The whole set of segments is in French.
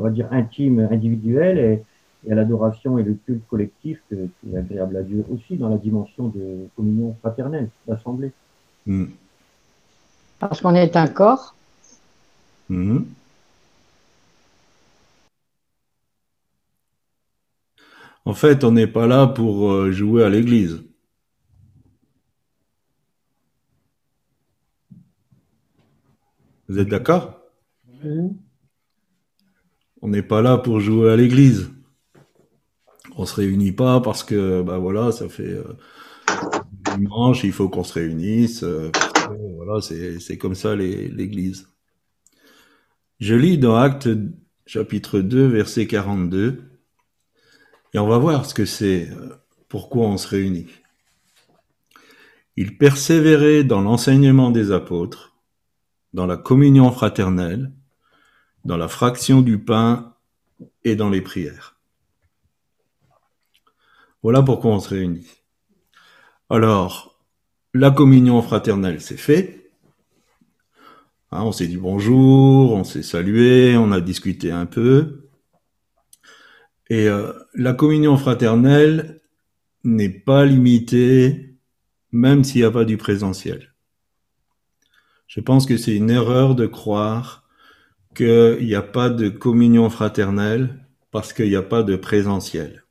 on va dire, intime, individuelle, et, à l'adoration et le culte collectif qui est agréable à Dieu aussi dans la dimension de communion fraternelle, d'assemblée. Hmm. Parce qu'on est un corps. Hmm. En fait, on n'est pas là pour euh, jouer à l'église. Vous êtes d'accord? On n'est pas là pour jouer à l'église. On se réunit pas parce que, bah voilà, ça fait euh, dimanche, il faut qu'on se réunisse. Euh, voilà, c'est comme ça l'église. Je lis dans Acte chapitre 2, verset 42. Et on va voir ce que c'est, euh, pourquoi on se réunit. Il persévérait dans l'enseignement des apôtres, dans la communion fraternelle, dans la fraction du pain et dans les prières. Voilà pourquoi on se réunit. Alors, la communion fraternelle, c'est fait. Hein, on s'est dit bonjour, on s'est salué, on a discuté un peu. Et euh, la communion fraternelle n'est pas limitée, même s'il n'y a pas du présentiel. Je pense que c'est une erreur de croire qu'il n'y a pas de communion fraternelle parce qu'il n'y a pas de présentiel.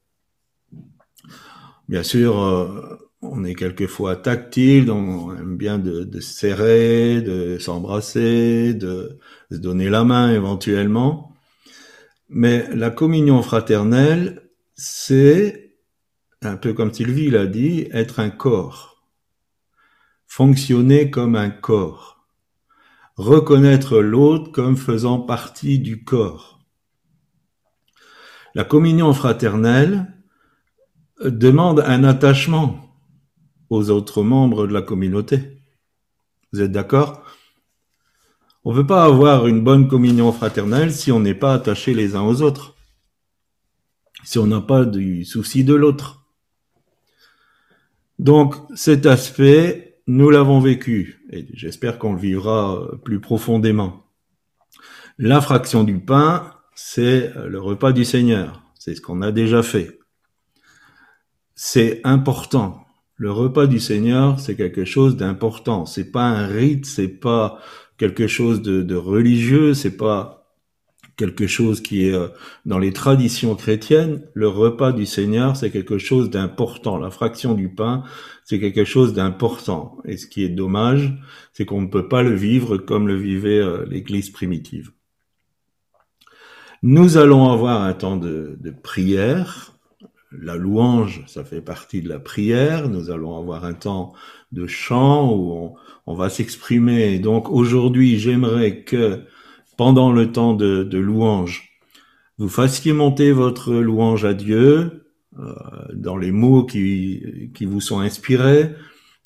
Bien sûr, euh, on est quelquefois tactile, donc on aime bien de, de serrer, de s'embrasser, de se donner la main éventuellement. Mais la communion fraternelle, c'est, un peu comme Sylvie l'a dit, être un corps. Fonctionner comme un corps. Reconnaître l'autre comme faisant partie du corps. La communion fraternelle demande un attachement aux autres membres de la communauté. Vous êtes d'accord? On ne veut pas avoir une bonne communion fraternelle si on n'est pas attaché les uns aux autres, si on n'a pas du souci de l'autre. Donc cet aspect, nous l'avons vécu et j'espère qu'on le vivra plus profondément. La fraction du pain, c'est le repas du Seigneur, c'est ce qu'on a déjà fait. C'est important. Le repas du Seigneur, c'est quelque chose d'important. C'est pas un rite, c'est pas quelque chose de, de religieux, c'est pas quelque chose qui est euh, dans les traditions chrétiennes. Le repas du Seigneur, c'est quelque chose d'important. La fraction du pain, c'est quelque chose d'important. Et ce qui est dommage, c'est qu'on ne peut pas le vivre comme le vivait euh, l'Église primitive. Nous allons avoir un temps de, prière. La louange, ça fait partie de la prière. Nous allons avoir un temps de chant où on va s'exprimer. Donc aujourd'hui, j'aimerais que pendant le temps de, louange, vous fassiez monter votre louange à Dieu euh, dans les mots qui, qui vous sont inspirés,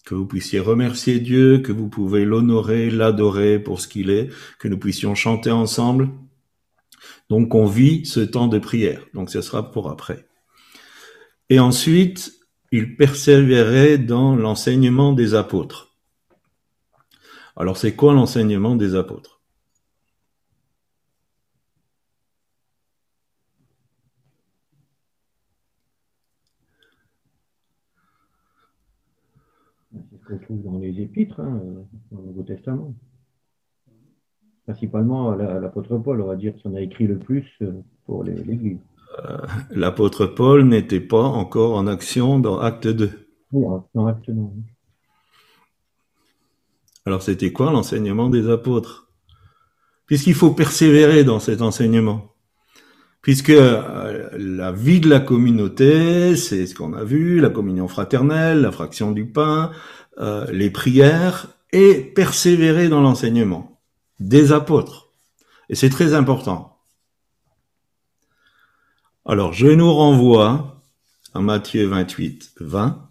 que vous puissiez remercier Dieu, que vous pouvez l'honorer, l'adorer pour ce qu'il est, que nous puissions chanter ensemble. Donc on vit ce temps de prière. Donc ce sera pour après. Et ensuite, il persévérait dans l'enseignement des apôtres. Alors c'est quoi l'enseignement des apôtres? C'est ce qu'on trouve dans les épîtres, hein, dans le Nouveau Testament. Principalement l'apôtre Paul, on va dire, qui en a écrit le plus euh, pour l'Église. Euh, l'apôtre Paul n'était pas encore en action dans Acte 2. Oui, dans Acte 2. Alors c'était quoi l'enseignement des apôtres? Puisqu'il faut persévérer dans cet enseignement. Puisque euh, la vie de la communauté, c'est ce qu'on a vu, la communion fraternelle, la fraction du pain, euh, les prières, et persévérer dans l'enseignement des apôtres. Et c'est très important. Alors je nous renvoie à Matthieu 28, 20.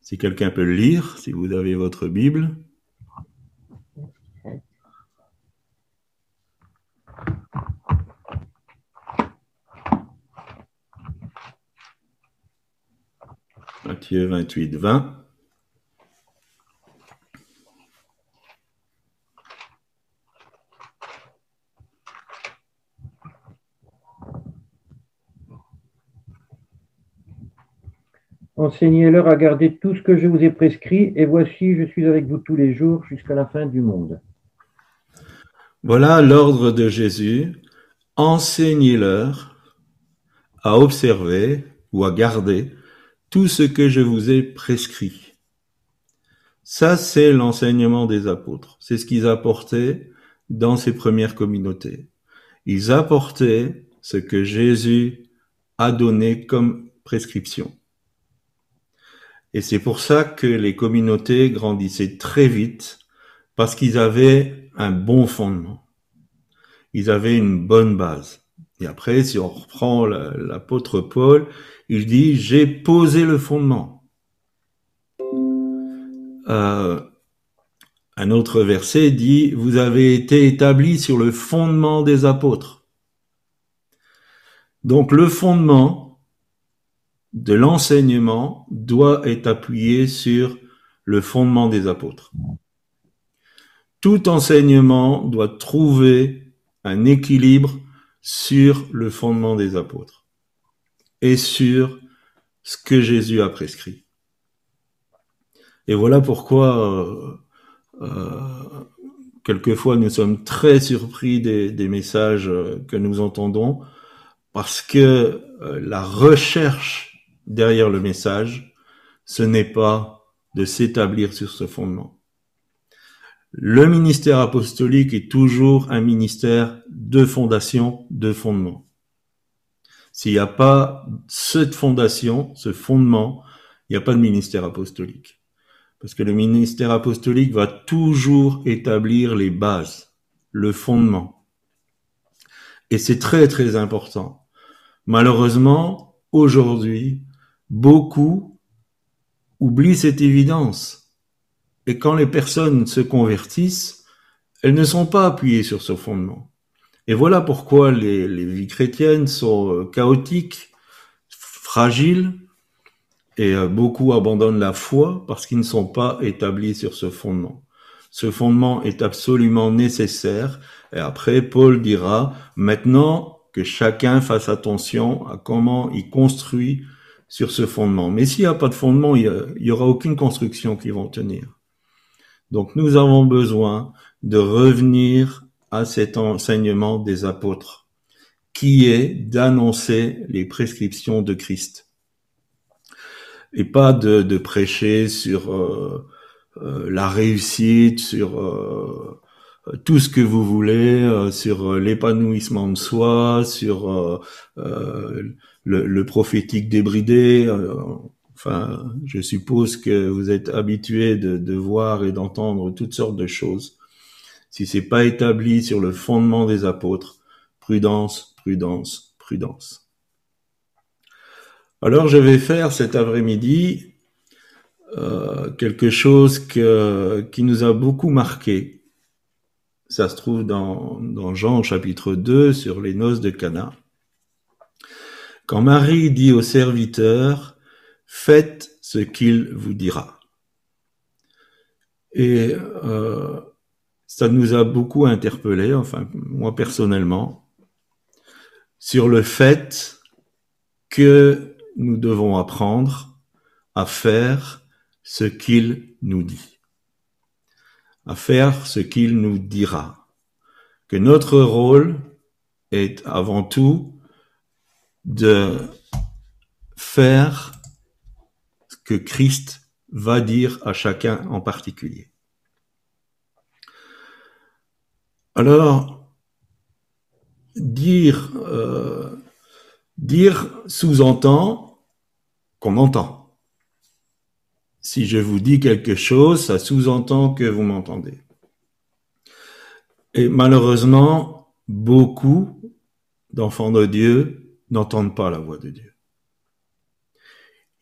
Si quelqu'un peut le lire, si vous avez votre Bible. Matthieu 28, 20. Enseignez-leur à garder tout ce que je vous ai prescrit, et voici, je suis avec vous tous les jours jusqu'à la fin du monde. Voilà l'ordre de Jésus. Enseignez-leur à observer ou à garder tout ce que je vous ai prescrit. Ça, c'est l'enseignement des apôtres. C'est ce qu'ils apportaient dans ces premières communautés. Ils apportaient ce que Jésus a donné comme prescription. Et c'est pour ça que les communautés grandissaient très vite, parce qu'ils avaient un bon fondement. Ils avaient une bonne base. Et après, si on reprend l'apôtre Paul, il dit, j'ai posé le fondement. Euh, un autre verset dit, vous avez été établis sur le fondement des apôtres. Donc le fondement, de l'enseignement doit être appuyé sur le fondement des apôtres. Tout enseignement doit trouver un équilibre sur le fondement des apôtres sur ce que Jésus a prescrit. Et voilà pourquoi euh, euh, quelquefois nous sommes très surpris des, messages que nous entendons parce que euh, la recherche derrière le message, ce n'est pas de s'établir sur ce fondement. Le ministère apostolique est toujours un ministère de fondation, de fondement. S'il n'y a pas cette fondation, ce fondement, il n'y a pas de ministère apostolique. Parce que le ministère apostolique va toujours établir les bases, le fondement. Et c'est très très important. Malheureusement, aujourd'hui, Beaucoup oublient cette évidence. Et quand les personnes se convertissent, elles ne sont pas appuyées sur ce fondement. Et voilà pourquoi les, vies chrétiennes sont euh, chaotiques, fragiles, et euh, beaucoup abandonnent la foi parce qu'ils ne sont pas établis sur ce fondement. Ce fondement est absolument nécessaire. Et après, Paul dira, maintenant que chacun fasse attention à comment il construit sur ce fondement. Mais s'il n'y a pas de fondement, il n'y aura aucune construction qui va tenir. Donc nous avons besoin de revenir à cet enseignement des apôtres, qui est d'annoncer les prescriptions de Christ. Et pas de, prêcher sur euh, euh, la réussite, sur euh, tout ce que vous voulez, sur l'épanouissement de soi, sur le, prophétique débridé. Enfin, je suppose que vous êtes habitué de, de voir et d'entendre toutes sortes de choses. Si c'est pas établi sur le fondement des apôtres, prudence, prudence, prudence. Alors je vais faire cet après-midi euh, quelque chose qui nous a beaucoup marqué. Ça se trouve dans, dans Jean chapitre 2 sur les noces de Cana. Quand Marie dit au serviteur, faites ce qu'il vous dira. Et euh, ça nous a beaucoup interpellé, enfin moi personnellement, sur le fait que nous devons apprendre à faire ce qu'il nous dit, à faire ce qu'il nous dira, que notre rôle est avant tout de faire ce que Christ va dire à chacun en particulier. Alors, dire, euh, dire sous-entend qu'on entend. Si je vous dis quelque chose, ça sous-entend que vous m'entendez. Et malheureusement, beaucoup d'enfants de Dieu n'entendent pas la voix de Dieu.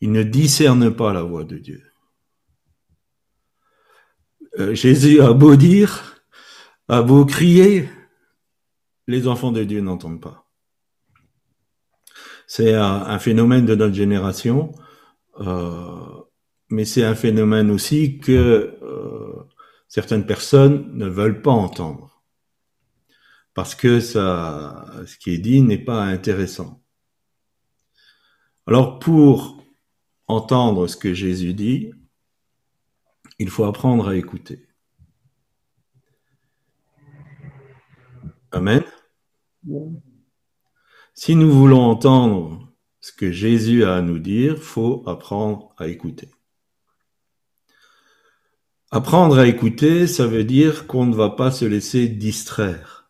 Ils ne discernent pas la voix de Dieu. Euh, Jésus a beau dire, a beau crier, les enfants de Dieu n'entendent pas. C'est un, phénomène de notre génération, euh, mais c'est un phénomène aussi que euh, certaines personnes ne veulent pas entendre parce que ce qui est dit n'est pas intéressant. Alors pour entendre ce que Jésus dit, il faut apprendre à écouter. Amen. Si nous voulons entendre ce que Jésus a à nous dire, faut apprendre à écouter. Apprendre à écouter, ça veut dire qu'on ne va pas se laisser distraire.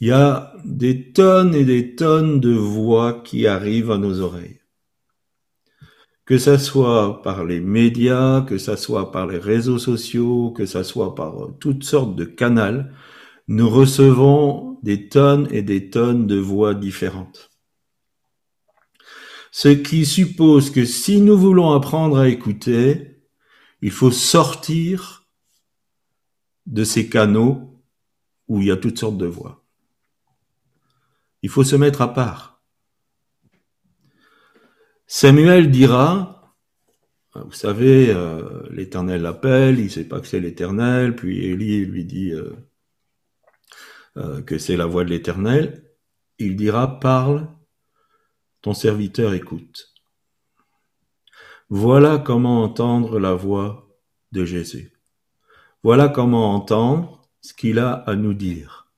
Il y a des tonnes et des tonnes de voix qui arrivent à nos oreilles. Que ça soit par les médias, que ça soit par les réseaux sociaux, que ça soit par toutes sortes de canaux, nous recevons des tonnes et des tonnes de voix différentes. Ce qui suppose que si nous voulons apprendre à écouter, il faut sortir de ces canaux où il y a toutes sortes de voix. Il faut se mettre à part. Samuel dira, vous savez, euh, l'Éternel l'appelle, il ne sait pas que c'est l'Éternel, puis Élie lui dit, euh, euh, que c'est la voix de l'Éternel, il dira, parle, ton serviteur écoute. Voilà comment entendre la voix de Jésus. Voilà comment entendre ce qu'il a à nous dire.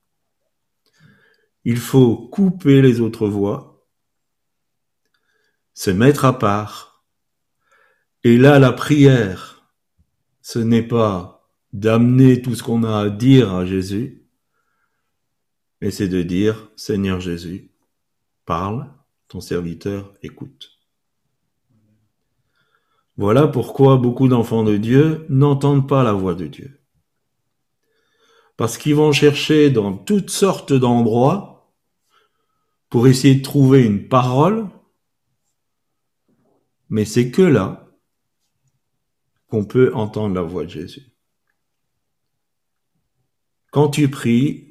Il faut couper les autres voix, se mettre à part. Et là, la prière, ce n'est pas d'amener tout ce qu'on a à dire à Jésus, et c'est de dire, Seigneur Jésus, parle, ton serviteur écoute. Voilà pourquoi beaucoup d'enfants de Dieu n'entendent pas la voix de Dieu. Parce qu'ils vont chercher dans toutes sortes d'endroits pour essayer de trouver une parole, mais c'est que là qu'on peut entendre la voix de Jésus. Quand tu pries,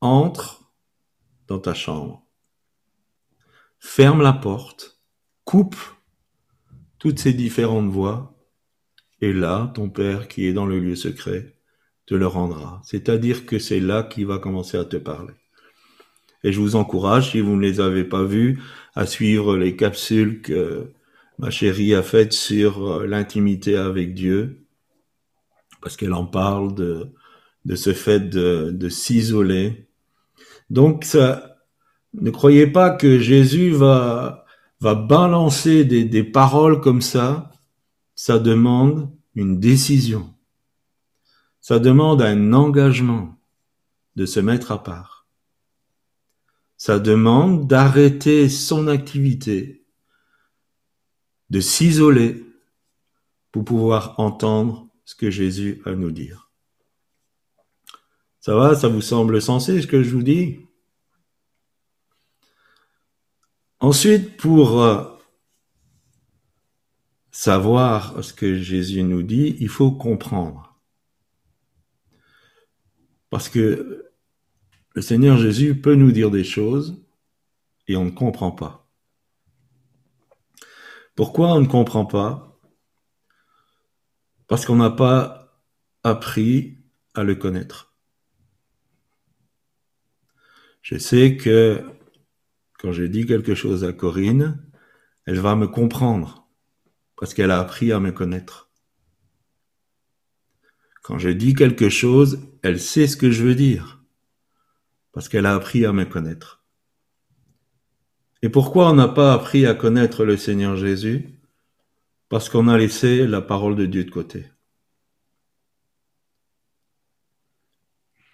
entre dans ta chambre, ferme la porte, coupe toutes ces différentes voix, et là, ton Père qui est dans le lieu secret te le rendra. C'est-à-dire que c'est là qu'il va commencer à te parler. Et je vous encourage, si vous ne les avez pas vus, à suivre les capsules que ma chérie a faites sur l'intimité avec Dieu, parce qu'elle en parle de, de ce fait de, de s'isoler, donc, ça, ne croyez pas que Jésus va, va balancer des, des paroles comme ça. Ça demande une décision. Ça demande un engagement de se mettre à part. Ça demande d'arrêter son activité, de s'isoler pour pouvoir entendre ce que Jésus a à nous dire. Ça va, ça vous semble sensé ce que je vous dis? Ensuite, pour euh, savoir ce que Jésus nous dit, il faut comprendre. Parce que le Seigneur Jésus peut nous dire des choses et on ne comprend pas. Pourquoi on ne comprend pas? Parce qu'on n'a pas appris à le connaître. Je sais que quand je dis quelque chose à Corinne, elle va me comprendre parce qu'elle a appris à me connaître. Quand je dis quelque chose, elle sait ce que je veux dire parce qu'elle a appris à me connaître. Et pourquoi on n'a pas appris à connaître le Seigneur Jésus? Parce qu'on a laissé la parole de Dieu de côté.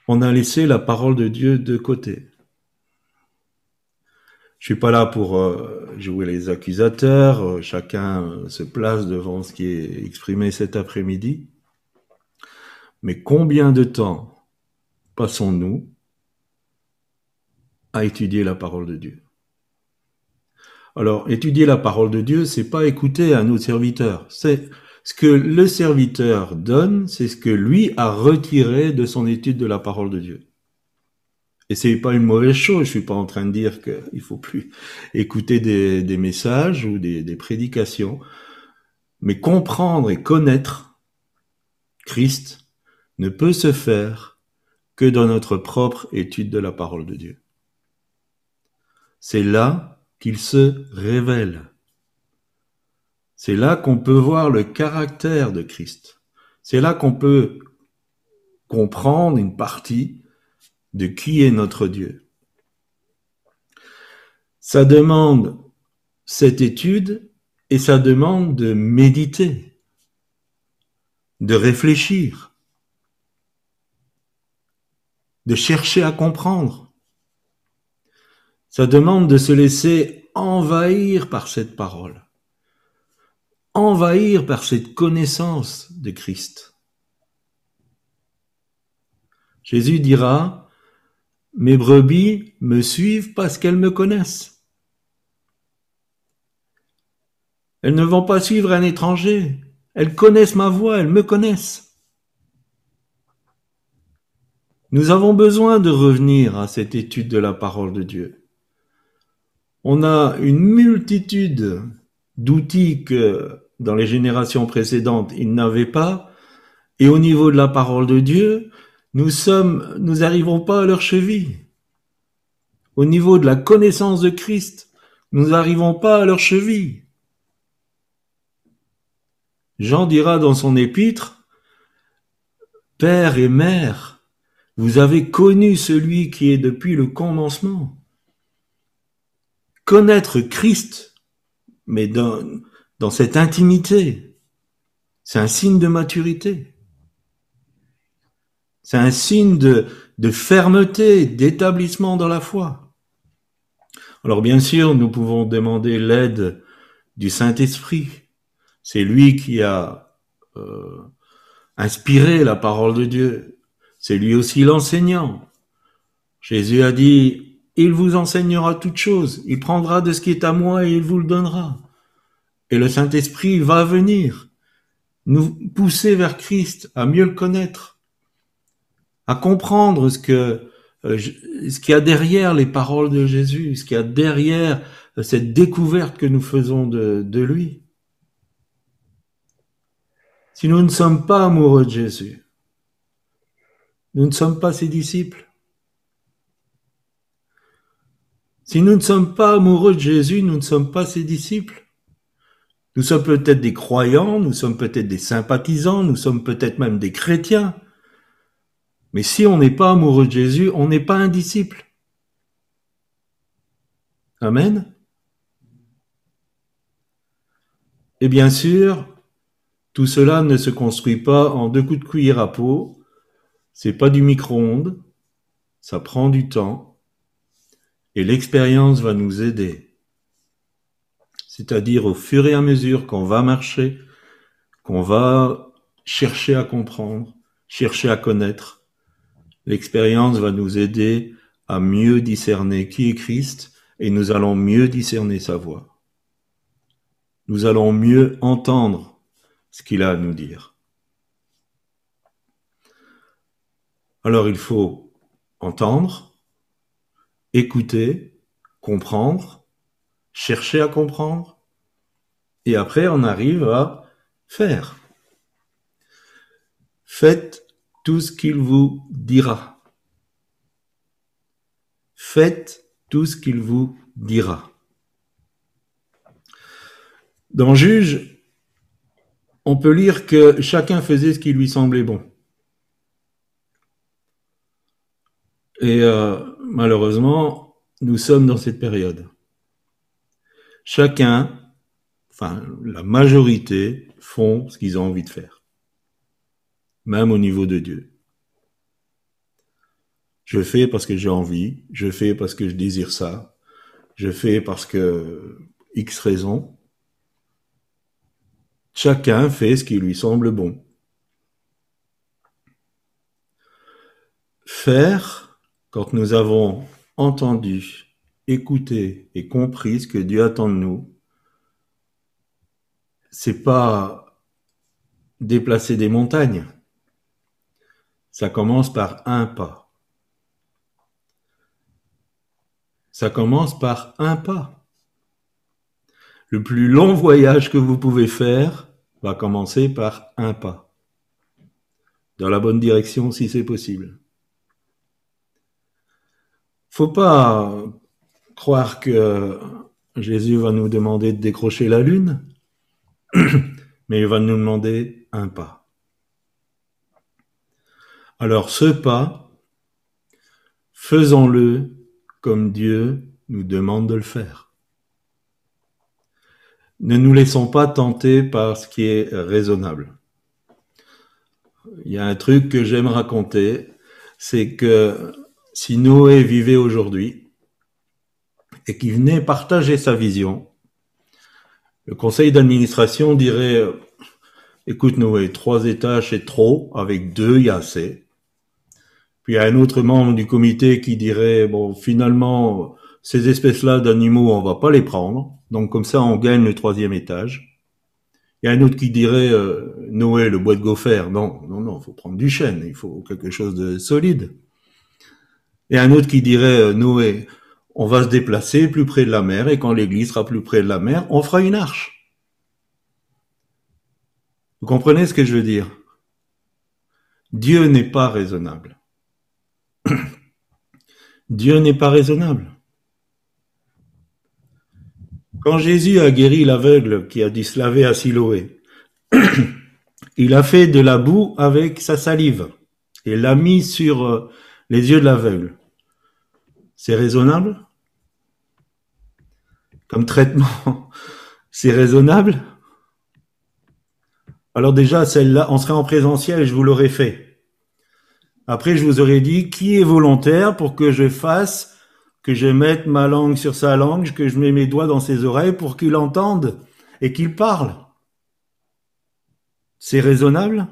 On a laissé la parole de Dieu de côté. Je suis pas là pour euh, jouer les accusateurs. Euh, chacun euh, se place devant ce qui est exprimé cet après-midi. Mais combien de temps passons-nous à étudier la parole de Dieu? Alors, étudier la parole de Dieu, c'est pas écouter à nos serviteurs. C'est ce que le serviteur donne, c'est ce que lui a retiré de son étude de la parole de Dieu. Et c'est pas une mauvaise chose. Je suis pas en train de dire qu'il faut plus écouter des, messages ou des, des, prédications, mais comprendre et connaître Christ ne peut se faire que dans notre propre étude de la parole de Dieu. C'est là qu'il se révèle. C'est là qu'on peut voir le caractère de Christ. C'est là qu'on peut comprendre une partie de qui est notre Dieu. Ça demande cette étude et ça demande de méditer, de réfléchir, de chercher à comprendre. Ça demande de se laisser envahir par cette parole, envahir par cette connaissance de Christ. Jésus dira, Mes brebis me suivent parce qu'elles me connaissent. Elles ne vont pas suivre un étranger. Elles connaissent ma voix, elles me connaissent. Nous avons besoin de revenir à cette étude de la parole de Dieu. On a une multitude d'outils que dans les générations précédentes, ils n'avaient pas. Et au niveau de la parole de Dieu, nous sommes, nous n'arrivons pas à leur cheville. Au niveau de la connaissance de Christ, nous n'arrivons pas à leur cheville. Jean dira dans son épître, Père et Mère, vous avez connu celui qui est depuis le commencement. Connaître Christ, mais dans, dans cette intimité, c'est un signe de maturité. C'est un signe de, fermeté, d'établissement dans la foi. Alors bien sûr, nous pouvons demander l'aide du Saint-Esprit c'est lui qui a euh, inspiré la parole de Dieu. C'est lui aussi l'enseignant. Jésus a dit, il vous enseignera toutes choses. Il prendra de ce qui est à moi et il vous le donnera. Et le Saint-Esprit va venir nous pousser vers Christ, à mieux le connaître, à comprendre ce que euh, ce qu'il y a derrière les paroles de Jésus, ce qu'il y a derrière euh, cette découverte que nous faisons de, de lui. Si nous ne sommes pas amoureux de Jésus, nous ne sommes pas ses disciples. Si nous ne sommes pas amoureux de Jésus, nous ne sommes pas ses disciples. Nous sommes peut-être des croyants, nous sommes peut-être des sympathisants, nous sommes peut-être même des chrétiens. Mais si on n'est pas amoureux de Jésus, on n'est pas un disciple. Amen. Et bien sûr, tout cela ne se construit pas en deux coups de cuillère à peau, c'est pas du micro-ondes, ça prend du temps, et l'expérience va nous aider. C'est-à-dire au fur et à mesure qu'on va marcher, qu'on va chercher à comprendre, chercher à connaître, l'expérience va nous aider à mieux discerner qui est Christ et nous allons mieux discerner sa voix. Nous allons mieux entendre ce qu'il a à nous dire. Alors il faut entendre, écouter, comprendre, chercher à comprendre, et après on arrive à faire. Faites tout ce qu'il vous dira. Faites tout ce qu'il vous dira. Dans Juge, on peut lire que chacun faisait ce qui lui semblait bon. Et euh, malheureusement, nous sommes dans cette période. Chacun, enfin la majorité, font ce qu'ils ont envie de faire, même au niveau de Dieu. Je fais parce que j'ai envie, je fais parce que je désire ça, je fais parce que X raison, Chacun fait ce qui lui semble bon. Faire, quand nous avons entendu, écouté et compris ce que Dieu attend de nous, c'est pas déplacer des montagnes. Ça commence par un pas. Ça commence par un pas. Le plus long voyage que vous pouvez faire va commencer par un pas. Dans la bonne direction si c'est possible. Faut pas croire que Jésus va nous demander de décrocher la lune. mais il va nous demander un pas. Alors ce pas, faisons-le comme Dieu nous demande de le faire. Ne nous laissons pas tenter par ce qui est raisonnable. Il y a un truc que j'aime raconter, c'est que si Noé vivait aujourd'hui et qu'il venait partager sa vision, le conseil d'administration dirait, écoute Noé, trois étages c'est trop, avec deux il y a assez. Puis il y a un autre membre du comité qui dirait, bon finalement, ces espèces-là d'animaux, on va pas les prendre, donc comme ça on gagne le troisième étage. Il y a un autre qui dirait, euh, Noé, le bois de gopher, non, non, non, faut prendre du chêne, il faut quelque chose de solide. Et un autre qui dirait, euh, Noé, on va se déplacer plus près de la mer et quand l'église sera plus près de la mer, on fera une arche. Vous comprenez ce que je veux dire? Dieu n'est pas raisonnable. Dieu n'est pas raisonnable. Quand Jésus a guéri l'aveugle qui a dû se laver à Siloé, il a fait de la boue avec sa salive et l'a mis sur euh, les yeux de l'aveugle. C'est raisonnable? Comme traitement, c'est raisonnable? Alors déjà, celle-là, on serait en présentiel, je vous l'aurais fait. Après, je vous aurais dit, qui est volontaire pour que je fasse, que je mette ma langue sur sa langue, que je mette mes doigts dans ses oreilles pour qu'il entende et qu'il parle? C'est raisonnable?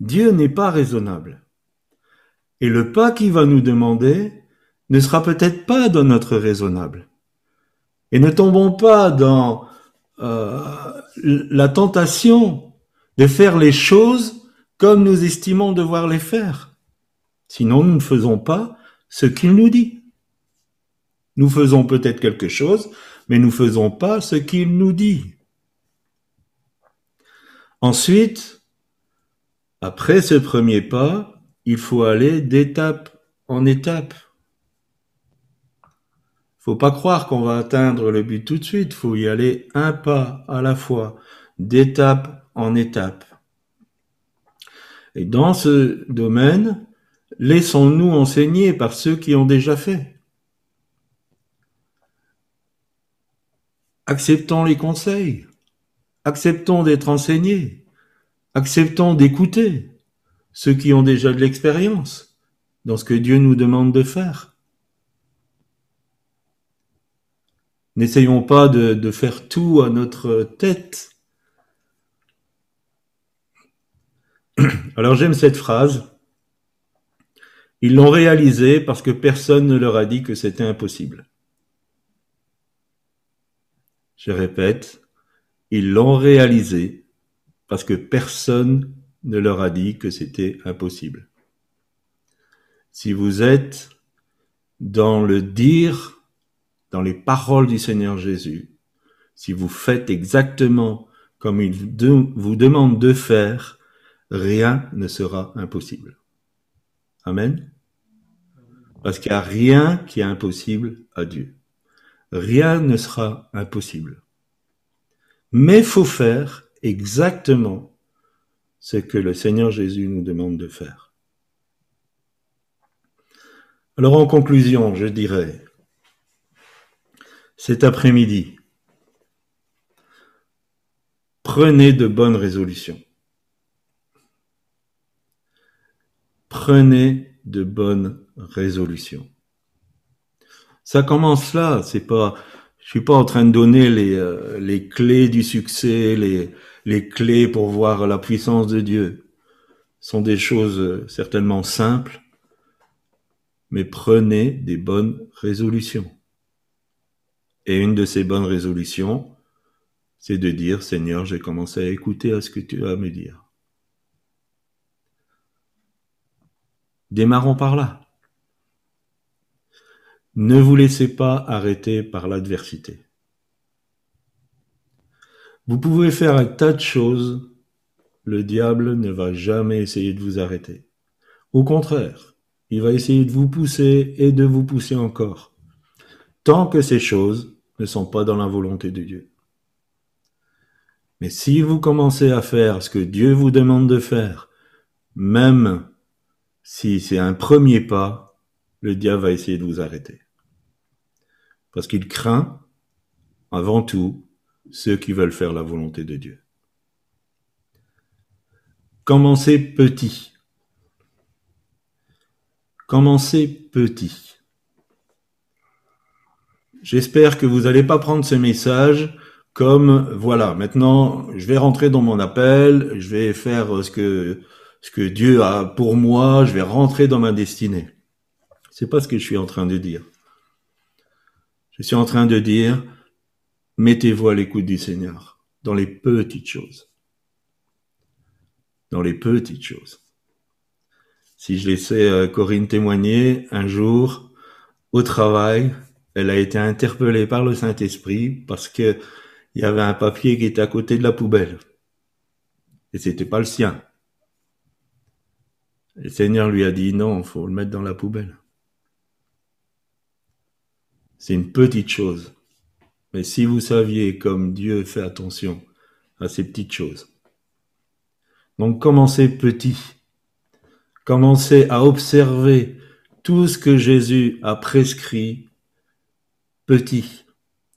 Dieu n'est pas raisonnable. Et le pas qu'il va nous demander ne sera peut-être pas dans notre raisonnable. Et ne tombons pas dans la tentation de faire les choses comme nous estimons devoir les faire. Sinon, nous ne faisons pas ce qu'il nous dit. Nous faisons peut-être quelque chose, mais nous ne faisons pas ce qu'il nous dit. Ensuite, après ce premier pas, il faut aller d'étape en étape. Faut pas croire qu'on va atteindre le but tout de suite. Faut y aller un pas à la fois, d'étape en étape. Et dans ce domaine, laissons-nous enseigner par ceux qui ont déjà fait. Acceptons les conseils. Acceptons d'être enseignés. Acceptons d'écouter ceux qui ont déjà de l'expérience dans ce que Dieu nous demande de faire. N'essayons pas de, faire tout à notre tête. Alors j'aime cette phrase. Ils l'ont réalisé parce que personne ne leur a dit que c'était impossible. Je répète, ils l'ont réalisé parce que personne ne leur a dit que c'était impossible. Si vous êtes dans le dire, dans les paroles du Seigneur Jésus, si vous faites exactement comme il vous demande de faire, rien ne sera impossible. Amen. Parce qu'il n'y a rien qui est impossible à Dieu. Rien ne sera impossible. Mais faut faire exactement ce que le Seigneur Jésus nous demande de faire. Alors en conclusion, je dirais, cet après-midi, prenez de bonnes résolutions. Prenez de bonnes résolutions. Ça commence là, c'est pas, je suis pas en train de donner les, euh, clés du succès, les, les clés pour voir la puissance de Dieu sont des choses euh, certainement simples, mais prenez des bonnes résolutions. Et une de ces bonnes résolutions, c'est de dire, Seigneur, j'ai commencé à écouter à ce que tu as à me dire. Démarrons par là. Ne vous laissez pas arrêter par l'adversité. Vous pouvez faire un tas de choses, le diable ne va jamais essayer de vous arrêter. Au contraire, il va essayer de vous pousser et de vous pousser encore, tant que ces choses ne sont pas dans la volonté de Dieu. Mais si vous commencez à faire ce que Dieu vous demande de faire, même si c'est un premier pas, le diable va essayer de vous arrêter. Parce qu'il craint, avant tout, ceux qui veulent faire la volonté de Dieu. Commencez petit. Commencez petit. J'espère que vous n'allez pas prendre ce message comme voilà, maintenant je vais rentrer dans mon appel, je vais faire ce que ce que Dieu a pour moi, je vais rentrer dans ma destinée. C'est pas ce que je suis en train de dire. Je suis en train de dire mettez-vous à l'écoute du Seigneur dans les petites choses. Dans les petites choses. Si je laissais euh, Corinne témoigner, un jour, au travail, elle a été interpellée par le Saint-Esprit parce que il y avait un papier qui était à côté de la poubelle. Et c'était pas le sien. le Seigneur lui a dit non, faut le mettre dans la poubelle. C'est une petite chose. Mais si vous saviez comme Dieu fait attention à ces petites choses. Donc commencez petit. Commencez à observer tout ce que Jésus a prescrit petit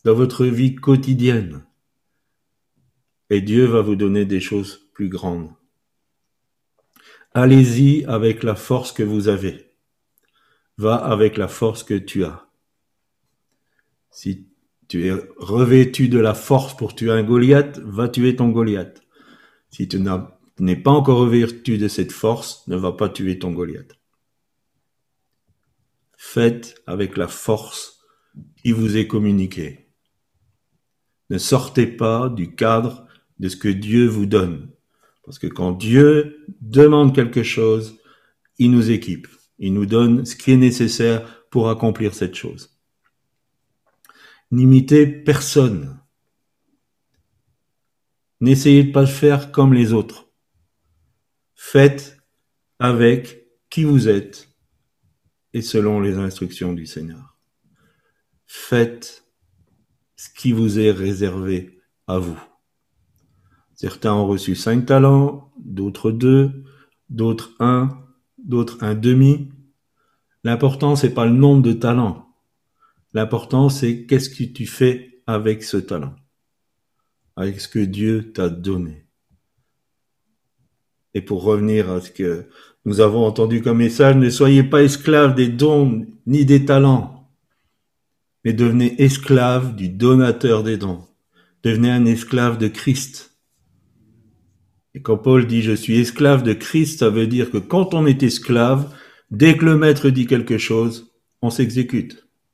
dans votre vie quotidienne. Et Dieu va vous donner des choses plus grandes. Allez-y avec la force que vous avez. Va avec la force que tu as. Si tu es revêtu de la force pour tuer un Goliath, va tuer ton Goliath. Si tu n'es pas encore revêtu de cette force, ne va pas tuer ton Goliath. Faites avec la force qui vous est communiquée. Ne sortez pas du cadre de ce que Dieu vous donne. Parce que quand Dieu demande quelque chose, il nous équipe. Il nous donne ce qui est nécessaire pour accomplir cette chose. N'imitez personne. N'essayez de pas faire comme les autres. Faites avec qui vous êtes et selon les instructions du Seigneur. Faites ce qui vous est réservé à vous. Certains ont reçu cinq talents, d'autres deux, d'autres un, d'autres un demi. L'important, c'est pas le nombre de talents. L'important, c'est qu'est-ce que tu fais avec ce talent, avec ce que Dieu t'a donné. Et pour revenir à ce que nous avons entendu comme message, ne soyez pas esclaves des dons ni des talents, mais devenez esclaves du donateur des dons. Devenez un esclave de Christ. Et quand Paul dit je suis esclave de Christ, ça veut dire que quand on est esclave, dès que le maître dit quelque chose, on s'exécute.